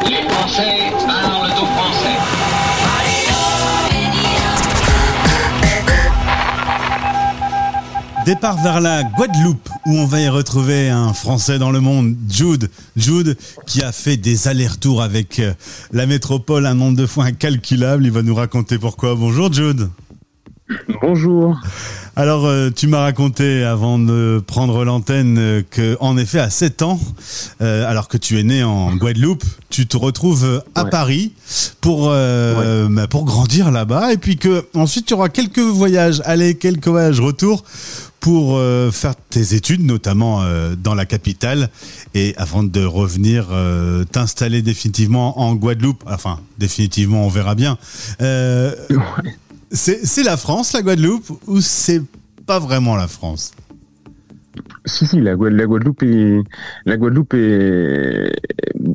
Aux Français. Départ vers la Guadeloupe où on va y retrouver un Français dans le monde, Jude. Jude qui a fait des allers-retours avec euh, la métropole un nombre de fois incalculable. Il va nous raconter pourquoi. Bonjour Jude. Bonjour. Alors, euh, tu m'as raconté avant de prendre l'antenne euh, que, en effet, à 7 ans, euh, alors que tu es né en Guadeloupe, tu te retrouves à Ouais. Paris pour euh, bah, pour grandir là-bas, et puis que ensuite tu auras quelques voyages, aller quelques voyages retour pour euh, faire tes études, notamment dans la capitale, et avant de revenir t'installer définitivement en Guadeloupe. Enfin, définitivement, on verra bien. C'est la France, la Guadeloupe, ou c'est pas vraiment la France? Si, si, la, Guad- la Guadeloupe est, la Guadeloupe est,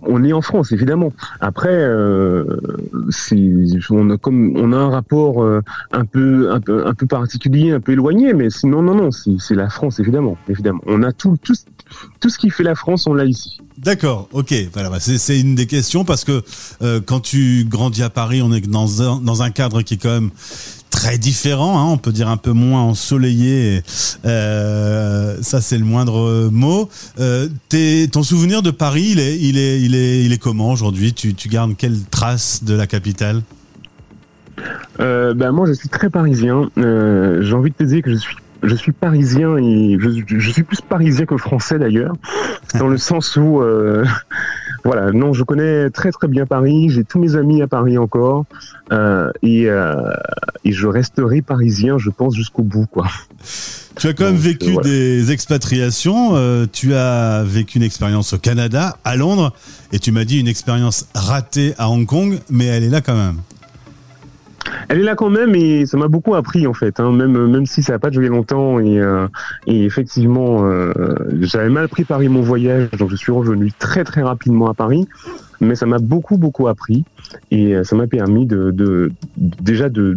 on est en France évidemment. Après, euh, on a un rapport euh, un peu, un peu, un peu particulier, un peu éloigné, mais sinon, non, non, c'est, c'est la France évidemment, évidemment. On a tout, tout, tout ce qui fait la France, on l'a ici. D'accord, ok. Bah, c'est une des questions parce que euh, quand tu grandis à Paris, on est dans un, cadre qui est quand même très différent, hein, on peut dire un peu moins ensoleillé. euh, ça, c'est le moindre mot. Euh, ton souvenir de Paris, il est, comment aujourd'hui? Tu, gardes quelle trace de la capitale? Ben moi, je suis très parisien. J'ai envie de te dire que je suis, je suis parisien et je, je suis plus parisien que français d'ailleurs, dans le sens où, euh, voilà, non, je connais très très bien Paris. J'ai tous mes amis à Paris encore euh, et, euh, et je resterai parisien, je pense jusqu'au bout, quoi. Tu as quand même Donc, vécu voilà. des expatriations. tu as vécu une expérience au Canada, à Londres, et tu m'as dit une expérience ratée à Hong Kong, mais elle est là quand même. Elle est là quand même et ça m'a beaucoup appris en fait, hein, même même si ça n'a pas duré longtemps et, euh, effectivement euh, j'avais mal préparé mon voyage donc je suis revenu très très rapidement à Paris, mais ça m'a beaucoup beaucoup appris et euh, ça m'a permis de, déjà de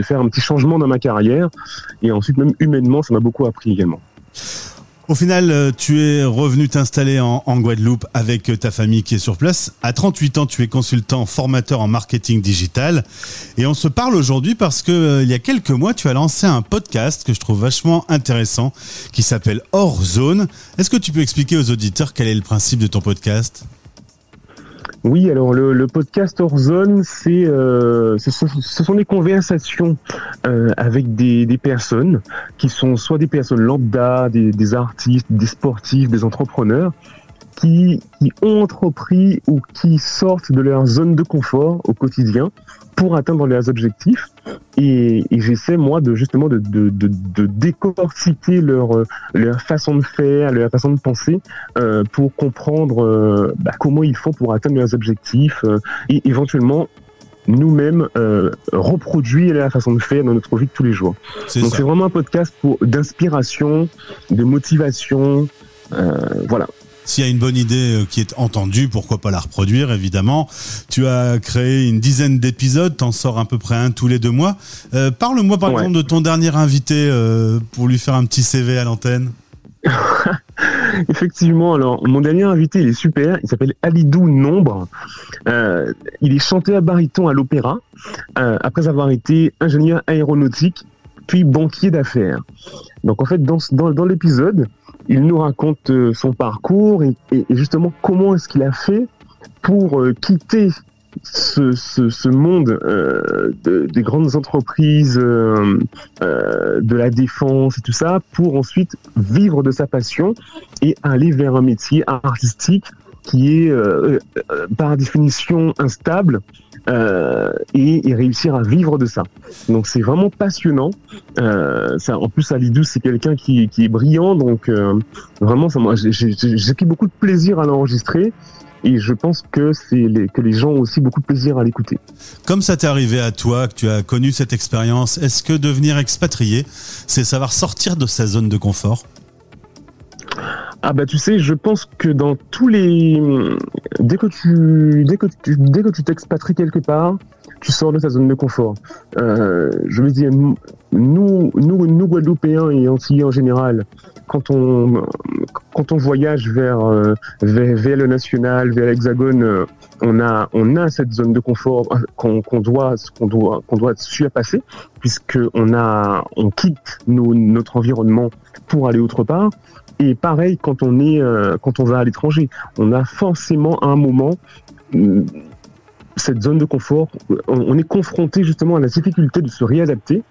faire un petit changement dans ma carrière et ensuite même humainement ça m'a beaucoup appris également. Au final, euh, tu es revenu t'installer en, Guadeloupe avec euh, ta famille qui est sur place. À 38 ans, tu es consultant, formateur en marketing digital. Et on se parle aujourd'hui parce que euh, il y a quelques mois, tu as lancé un podcast que je trouve vachement intéressant qui s'appelle Hors Zone. Est-ce que tu peux expliquer aux auditeurs quel est le principe de ton podcast? Oui, alors le, podcast Horzone, c'est euh, ce, sont- des conversations euh, avec des, personnes qui sont soit des personnes lambda, des, artistes, des sportifs, des entrepreneurs qui ont entrepris ou qui sortent de leur zone de confort au quotidien pour atteindre leurs objectifs. Et, et j'essaie moi de justement de, de, de, de décortiquer leur, euh, leur façon de faire, leur façon de penser euh, pour comprendre euh, bah, comment ils font pour atteindre leurs objectifs euh, et éventuellement nous-mêmes euh, reproduire la façon de faire dans notre vie de tous les jours. Donc c'est vraiment un podcast pour d'inspiration, de motivation, euh, voilà. S'il y a une bonne idée euh, qui est entendue, pourquoi pas la reproduire, évidemment. Tu as créé une dizaine d'épisodes, t'en sors à peu près un tous les deux mois. Euh, Parle-moi par Ouais. exemple de ton dernier invité euh, pour lui faire un petit CV à l'antenne. Effectivement, alors mon dernier invité, il est super. Il s'appelle Alidou Nombre. Euh, il est chanteur baryton à l'opéra euh, après avoir été ingénieur aéronautique puis banquier d'affaires. Donc en fait, dans, dans, dans l'épisode, il nous raconte euh, son parcours et, et- justement comment est-ce qu'il a fait pour euh, quitter ce, ce, ce monde euh, de- des grandes entreprises, euh, euh, de la défense et tout ça, pour ensuite vivre de sa passion et aller vers un métier artistique qui est euh, par définition instable euh, et, et réussir à vivre de ça. Donc c'est vraiment passionnant. Euh, ça, en plus, Alidou, c'est quelqu'un qui, qui est brillant, donc euh, vraiment, ça, moi, j'ai- pris beaucoup de plaisir à l'enregistrer. Et je pense que c'est que les gens ont aussi beaucoup de plaisir à l'écouter. Comme ça t'est arrivé à toi, que tu as connu cette expérience, est-ce que devenir expatrié, c'est savoir sortir de sa zone de confort? Ah bah tu sais, je pense que dans tous les dès que tu dès que tu dès que tu t'expatries quelque part, tu sors de ta zone de confort. Euh, je veux dire nous nous nous Guadeloupéens et Antillais en général, quand on quand on voyage vers, euh, vers, vers le national, vers l'hexagone, euh, on a on a cette zone de confort qu'on qu'on doit qu'on doit qu'on doit surpasser puisque on a on quitte notre environnement pour aller autre part. Et pareil quand on est euh, quand on va à l'étranger, on a forcément à un moment hum, cette zone de confort. On, est confronté justement à la difficulté de se réadapter.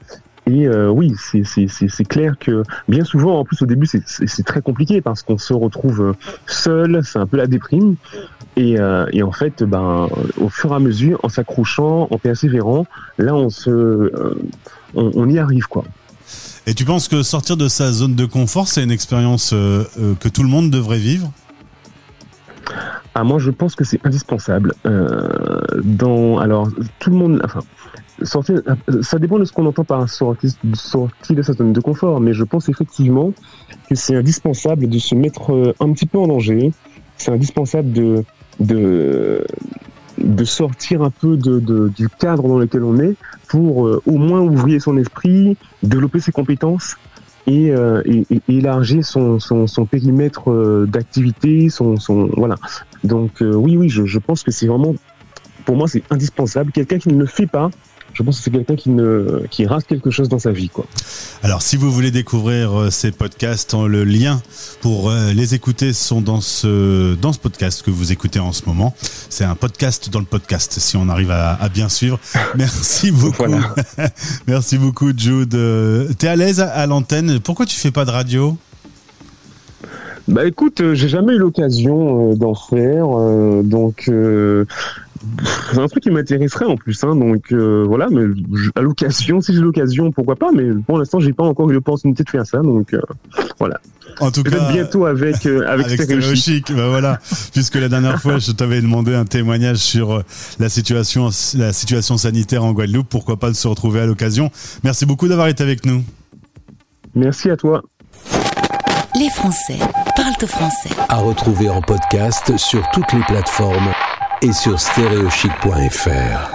Et euh, oui, c'est- clair que bien souvent, en plus au début, c'est- très compliqué parce qu'on se retrouve euh, seul, c'est un peu la déprime. Et, et en fait, ben, au fur et à mesure, en s'accrochant, en persévérant, là, on se, on, on y arrive, quoi. Et tu penses que sortir de sa zone de confort, c'est une expérience euh, euh, que tout le monde devrait vivre? Ah, moi, je pense que c'est indispensable. Euh, dans, alors, tout le monde, enfin, sortir, ça dépend de ce qu'on entend par sortir, de sa zone de confort, mais je pense effectivement que c'est indispensable de se mettre un petit peu en danger. C'est indispensable de, de, sortir un peu de- du cadre dans lequel on est pour euh, au moins ouvrir son esprit, développer ses compétences et, euh, élargir son, périmètre euh, d'activité, son, voilà. Donc oui, oui, je, je pense que c'est vraiment, pour moi, c'est indispensable. Quelqu'un qui ne le fait pas, je pense que c'est quelqu'un qui ne qui rate quelque chose dans sa vie, quoi. Alors, si vous voulez découvrir euh, ces podcasts, euh, le lien pour euh, les écouter sont dans ce dans ce podcast que vous écoutez en ce moment. C'est un podcast dans le podcast, si on arrive à, à bien suivre. Merci beaucoup. Voilà. Merci beaucoup, Jude. Euh, T'es à l'aise à, l'antenne? Pourquoi tu fais pas de radio? Bah écoute, j'ai jamais eu l'occasion d'en faire, donc c'est un truc qui m'intéresserait en plus, hein, donc euh, voilà, mais je- à l'occasion, si j'ai l'occasion, pourquoi pas, mais pour l'instant, j'ai pas encore eu l'opportunité de faire ça, donc euh, voilà. En tout cas, bientôt avec euh, avec, avec bah voilà. Puisque la dernière fois, je t'avais demandé un témoignage sur euh, la situation, la situation sanitaire en Guadeloupe. Pourquoi pas de se retrouver à l'occasion Merci beaucoup d'avoir été avec nous. Merci à toi. Les Français parlent français. À retrouver en podcast sur toutes les plateformes et sur stéréochic.fr.